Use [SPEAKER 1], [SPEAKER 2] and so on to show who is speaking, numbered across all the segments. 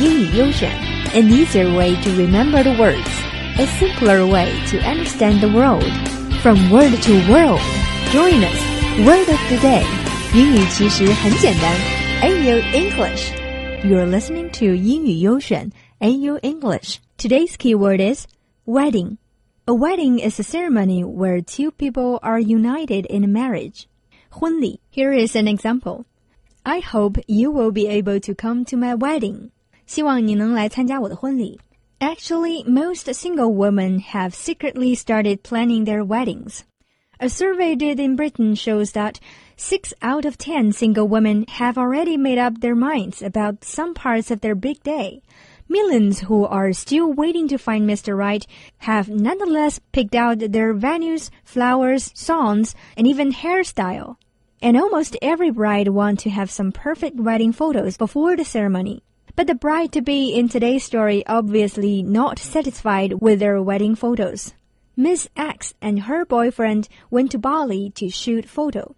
[SPEAKER 1] 英语优选，an easier way to remember the words, a simpler way to understand the world. From word to world, join us. Word of the day，英语其实很简单。AU English. You're listening to 英语优选 AU English. Today's keyword is wedding. A wedding is a ceremony where two people are united in marriage. 婚礼. Here is an example. I hope you will be able to come to my wedding. 希望你能来参加我的婚礼. Actually, most single women have secretly started planning their weddings. A survey did in Britain shows that 6 out of 10 single women have already made up their minds about some parts of their big day. Millions who are still waiting to find Mr. Right have nonetheless picked out their venues, flowers, songs, and even hairstyle. And almost every bride wants to have some perfect wedding photos before the ceremony. But the bride-to-be in today's story obviously not satisfied with their wedding photos. Miss X and her boyfriend went to Bali to shoot photo.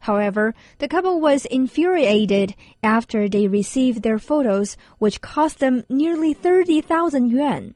[SPEAKER 1] However, the couple was infuriated after they received their photos, which cost them nearly 30,000 yuan.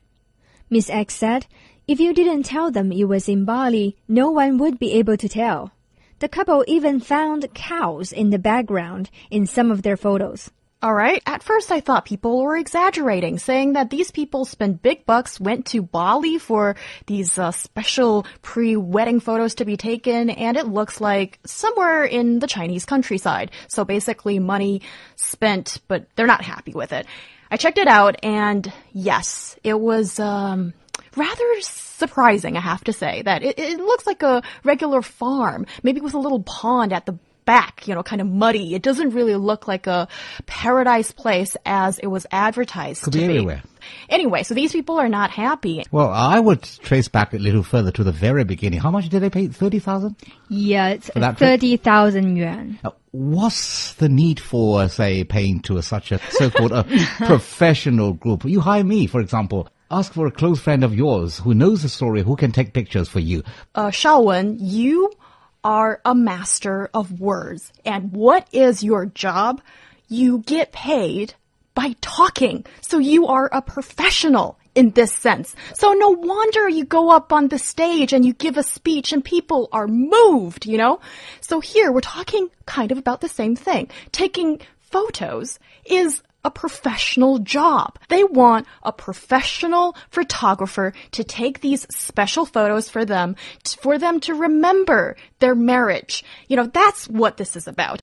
[SPEAKER 1] Miss X said, if you didn't tell them you was in Bali, no one would be able to tell. The couple even found cows in the background in some of their photos.
[SPEAKER 2] All right. At first, I thought people were exaggerating, saying that these people spent big bucks, went to Bali for these uh, special pre-wedding photos to be taken, and it looks like somewhere in the Chinese countryside. So basically, money spent, but they're not happy with it. I checked it out, and yes, it was um, rather surprising, I have to say, that it, it looks like a regular farm, maybe with a little pond at the back, you know, kind of muddy. It doesn't really look like a paradise place as it was advertised
[SPEAKER 3] Could
[SPEAKER 2] to
[SPEAKER 3] be
[SPEAKER 2] be.
[SPEAKER 3] anywhere.
[SPEAKER 2] Anyway, so these people are not happy.
[SPEAKER 3] Well, I would trace back a little further to the very beginning. How much did they pay? 30,000?
[SPEAKER 1] Yeah, it's
[SPEAKER 3] that trip?
[SPEAKER 1] 30,000 yuan.
[SPEAKER 3] Uh, what's the need for, say, paying to a, such a so-called a professional group? You hire me, for example. Ask for a close friend of yours who knows the story, who can take pictures for you.
[SPEAKER 2] Uh, Shaowen, you are a master of words. And what is your job? You get paid by talking. So you are a professional in this sense. So no wonder you go up on the stage and you give a speech and people are moved, you know? So here we're talking kind of about the same thing. Taking photos is a professional job. They want a professional photographer to take these special photos for them, for them to remember their marriage. You know, that's what this is about.